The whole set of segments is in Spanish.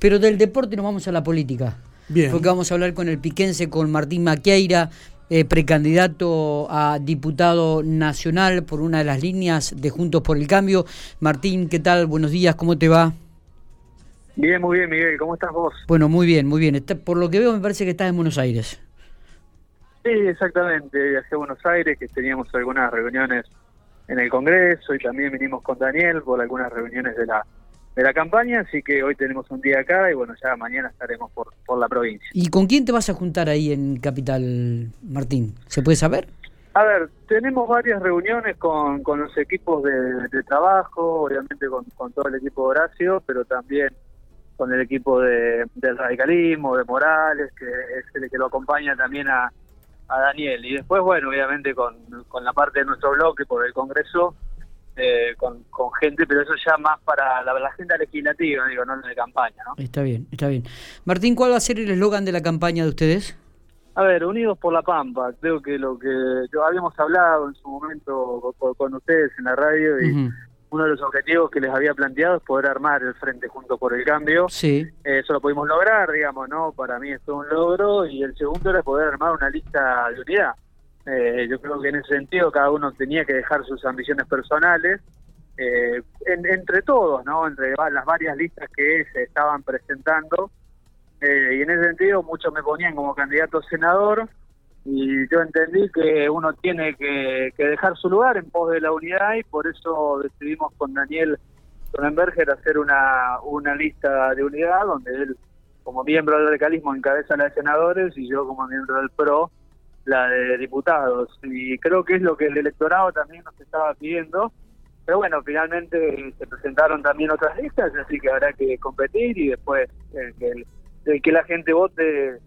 Pero del deporte nos vamos a la política. Bien. Porque vamos a hablar con el piquense, con Martín Maqueira, eh, precandidato a diputado nacional por una de las líneas de Juntos por el Cambio. Martín, ¿qué tal? Buenos días, ¿cómo te va? Bien, muy bien, Miguel. ¿Cómo estás vos? Bueno, muy bien, muy bien. Está- por lo que veo, me parece que estás en Buenos Aires. Sí, exactamente. Viajé a Buenos Aires, que teníamos algunas reuniones en el Congreso y también vinimos con Daniel por algunas reuniones de la de la campaña, así que hoy tenemos un día acá y bueno, ya mañana estaremos por, por la provincia. ¿Y con quién te vas a juntar ahí en Capital, Martín? ¿Se puede saber? A ver, tenemos varias reuniones con, con los equipos de, de trabajo, obviamente con, con todo el equipo de Horacio, pero también con el equipo de, del radicalismo, de Morales, que es el que lo acompaña también a, a Daniel. Y después, bueno, obviamente con, con la parte de nuestro bloque por el Congreso, eh, con, con gente, pero eso ya más para la, la agenda legislativa, digo, no la de campaña, ¿no? Está bien, está bien. Martín, ¿cuál va a ser el eslogan de la campaña de ustedes? A ver, Unidos por la Pampa, creo que lo que yo habíamos hablado en su momento con, con ustedes en la radio y uno de los objetivos que les había planteado es poder armar el Frente Junto por el Cambio. Sí. Eh, eso lo pudimos lograr, digamos, ¿no? Para mí es un logro y el segundo era poder armar una lista de unidad. Eh, yo creo que en ese sentido cada uno tenía que dejar sus ambiciones personales eh, en- entre todos, ¿no? Entre las varias listas que se estaban presentando. Eh, y en ese sentido muchos me ponían como candidato a senador y yo entendí que uno tiene que, que dejar su lugar en pos de la unidad y por eso decidimos con Daniel Sonnenberger hacer una, una lista de unidad donde él como miembro del radicalismo encabeza la de senadores y yo como miembro del PRO la de diputados y creo que es lo que el electorado también nos estaba pidiendo pero bueno finalmente se presentaron también otras listas así que habrá que competir y después eh, que, el- el que la gente vote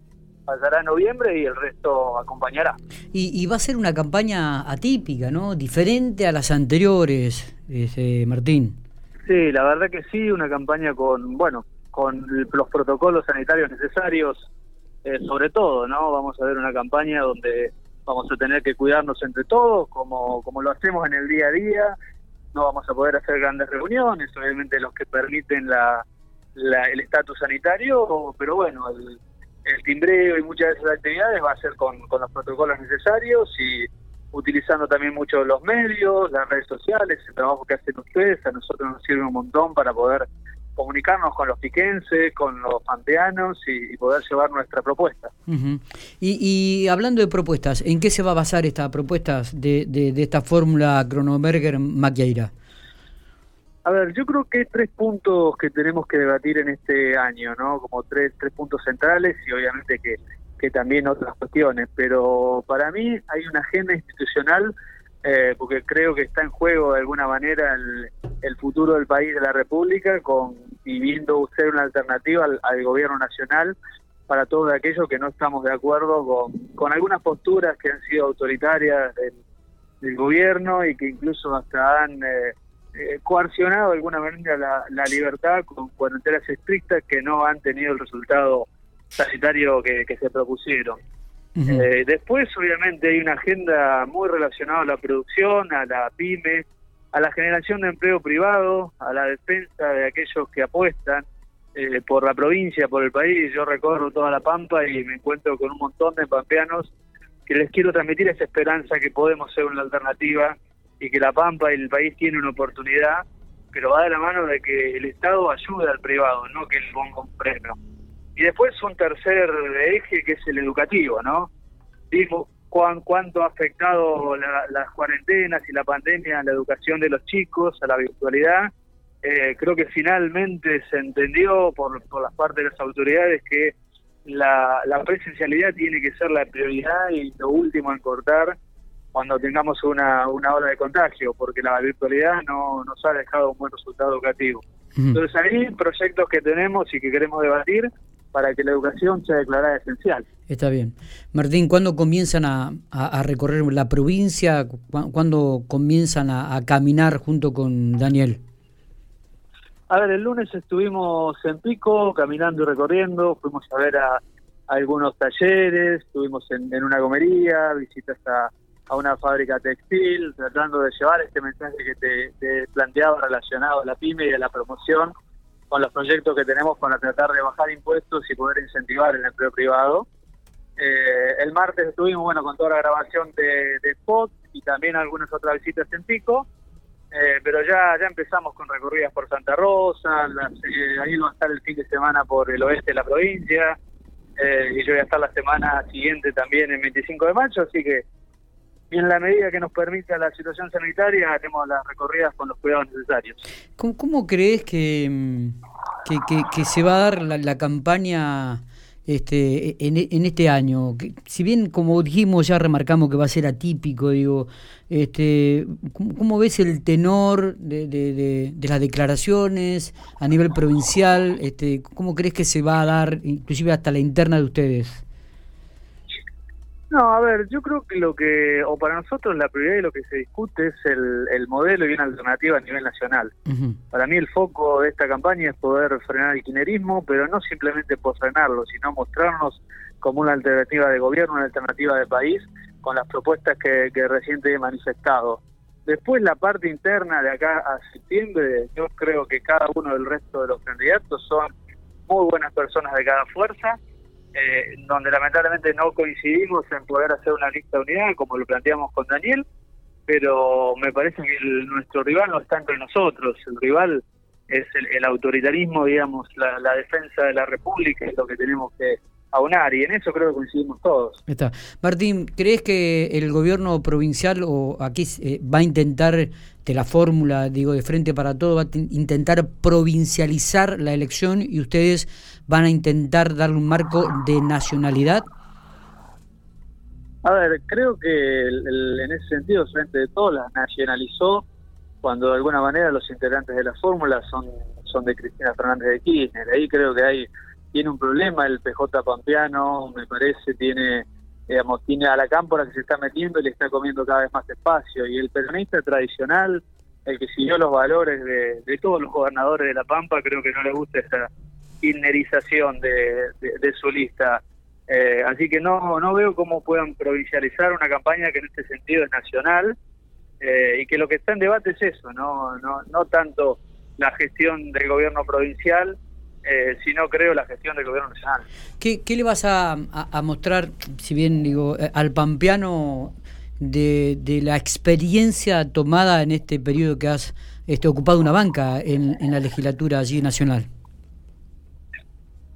pasará en noviembre y el resto acompañará Y, y va a ser una campaña atípica, ¿no? Diferente a las anteriores, este, Martín. Sí, la verdad que sí, una campaña con, bueno, con los protocolos sanitarios necesarios, eh, sobre todo, ¿no? Vamos a ver una campaña donde vamos a tener que cuidarnos entre todos, como, como lo hacemos en el día a día, no vamos a poder hacer grandes reuniones, obviamente los que permiten la, la- el estatus sanitario, pero bueno, el, el timbreo y muchas de esas actividades va a ser con, con los protocolos necesarios y utilizando también mucho los medios, las redes sociales, el trabajo que hacen ustedes, a nosotros nos sirve un montón para poder comunicarnos con los piquenses, con los pampeanos y, y poder llevar nuestra propuesta. Y, y hablando de propuestas, ¿en qué se va a basar esta propuesta de, de, de esta fórmula Cronenberger-Maquieira? A ver, yo creo que hay tres puntos que tenemos que debatir en este año, ¿no? Como tres, tres puntos centrales y obviamente que, que también otras cuestiones, pero para mí hay una agenda institucional eh, porque creo que está en juego de alguna manera el, el futuro del país de la República con y viendo ser una alternativa al, al gobierno nacional para todos aquellos que no estamos de acuerdo con, con algunas posturas que han sido autoritarias del, del gobierno y que incluso hasta han eh, eh, coercionado de alguna manera la, la libertad con cuarentenas estrictas que no han tenido el resultado sanitario que, que se propusieron. Eh, después, obviamente, hay una agenda muy relacionada a la producción, a la pyme, a la generación de empleo privado, a la defensa de aquellos que apuestan eh, por la provincia, por el país. Yo recorro toda la Pampa y me encuentro con un montón de pampeanos que les quiero transmitir esa esperanza que podemos ser una alternativa y que la Pampa y el país tienen una oportunidad, pero va de la mano de que el Estado ayude al privado, no que él ponga un. Y después un tercer eje que es el educativo, ¿no? Vimos cuán, cuánto ha afectado la- las cuarentenas y la pandemia a la educación de los chicos, a la virtualidad. Eh, creo que finalmente se entendió por, por las partes de las autoridades que la, la presencialidad tiene que ser la prioridad y lo último en cortar cuando tengamos una, una ola de contagio, porque la virtualidad no nos ha dejado un buen resultado educativo. Entonces ahí proyectos que tenemos y que queremos debatir para que la educación sea declarada esencial. Está bien. Martín, ¿cuándo comienzan a, a- a recorrer la provincia? ¿Cu- ¿Cuándo comienzan a, a caminar junto con Daniel? A ver, el lunes estuvimos en Pico, caminando y recorriendo, fuimos a ver a, a algunos talleres, estuvimos en, en una gomería, visitas a, a una fábrica textil, tratando de llevar este mensaje que te, te planteaba relacionado a la pyme y a la promoción con los proyectos que tenemos para tratar de bajar impuestos y poder incentivar el empleo privado. Eh, el martes estuvimos bueno con toda la grabación de, spot y también algunas otras visitas en Pico, eh, pero ya ya empezamos con recorridas por Santa Rosa, eh, ahí va a estar el fin de semana por el oeste de la provincia, y yo voy a estar la semana siguiente también el 25 de mayo, así que en la medida que nos permita la situación sanitaria haremos las recorridas con los cuidados necesarios. ¿Cómo, crees que, que, se va a dar la campaña? este, en, este año? Si bien, como dijimos, ya remarcamos que va a ser atípico, digo, este, ¿cómo, ves el tenor de, de, de, las declaraciones a nivel provincial? Este, ¿Cómo crees que se va a dar, inclusive hasta la interna de ustedes? No, a ver, yo creo que lo que, o para nosotros la prioridad de lo que se discute es el, el modelo y una alternativa a nivel nacional. Para mí el foco de esta campaña es poder frenar el kinerismo, pero no simplemente por frenarlo, sino mostrarnos como una alternativa de gobierno, una alternativa de país, con las propuestas que, que recién he manifestado. Después la parte interna de acá a septiembre, yo creo que cada uno del resto de los candidatos son muy buenas personas de cada fuerza, eh, donde lamentablemente no coincidimos en poder hacer una lista unidad como lo planteamos con Daniel, pero me parece que nuestro rival no está entre nosotros, el rival es el, autoritarismo, digamos, la, defensa de la República, es lo que tenemos que aunar, y en eso creo que coincidimos todos. Está. Martín, ¿crees que el gobierno provincial o aquí eh, va a intentar, de la fórmula, digo, de frente para todo, va a intentar provincializar la elección y ustedes van a intentar darle un marco de nacionalidad? A ver, creo que en ese sentido, frente de todo, la nacionalizó cuando de alguna manera los integrantes de la fórmula son, son de Cristina Fernández de Kirchner. Ahí creo que hay tiene un problema el PJ Pampeano, me parece, tiene digamos, tiene a la cámpora que se está metiendo y le está comiendo cada vez más espacio. Y el peronista tradicional, el que siguió los valores de, todos los gobernadores de La Pampa, creo que no le gusta esa innerización de, de, su lista. Eh, así que no, no veo cómo puedan provincializar una campaña que en este sentido es nacional eh, y que lo que está en debate es eso, no, no, no tanto la gestión del gobierno provincial, eh, sino creo la gestión del gobierno nacional. ¿Qué, qué le vas a, a, mostrar, si bien digo, eh, al pampeano de, de, la experiencia tomada en este periodo que has este, ocupado una banca en, en la legislatura allí nacional?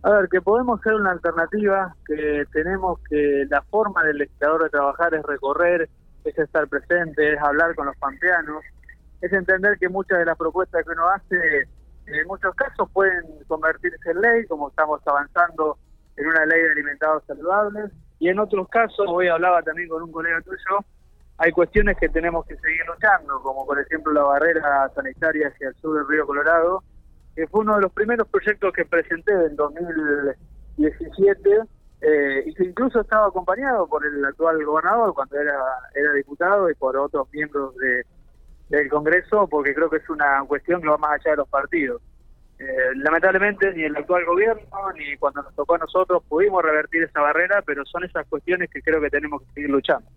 A ver, que podemos ser una alternativa, que tenemos que la forma del legislador de trabajar es recorrer, es estar presente, es hablar con los pampeanos, es entender que muchas de las propuestas que uno hace en muchos casos pueden convertirse en ley, como estamos avanzando en una ley de alimentados saludables, y en otros casos, hoy hablaba también con un colega tuyo, hay cuestiones que tenemos que seguir luchando, como por ejemplo la barrera sanitaria hacia el sur del río Colorado, que fue uno de los primeros proyectos que presenté en 2017 eh, y que incluso estaba acompañado por el actual gobernador cuando era, era diputado y por otros miembros de, del Congreso, porque creo que es una cuestión que va más allá de los partidos. Eh, lamentablemente ni el actual gobierno ni cuando nos tocó a nosotros pudimos revertir esa barrera, pero son esas cuestiones que creo que tenemos que seguir luchando.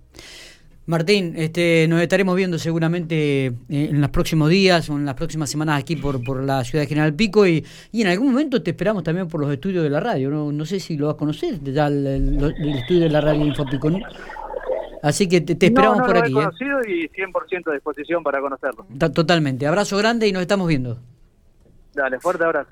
Martín, este, nos estaremos viendo seguramente eh, en los próximos días o en las próximas semanas aquí por, por la ciudad de General Pico y, y en algún momento te esperamos también por los estudios de la radio. No, no sé si lo vas a conocer, ya el, estudio de la radio Infopico. Así que te, esperamos por aquí. Lo he ¿eh? conocido y 100% a disposición para conocerlo. Totalmente. Abrazo grande y nos estamos viendo. Dale, fuerte abrazo.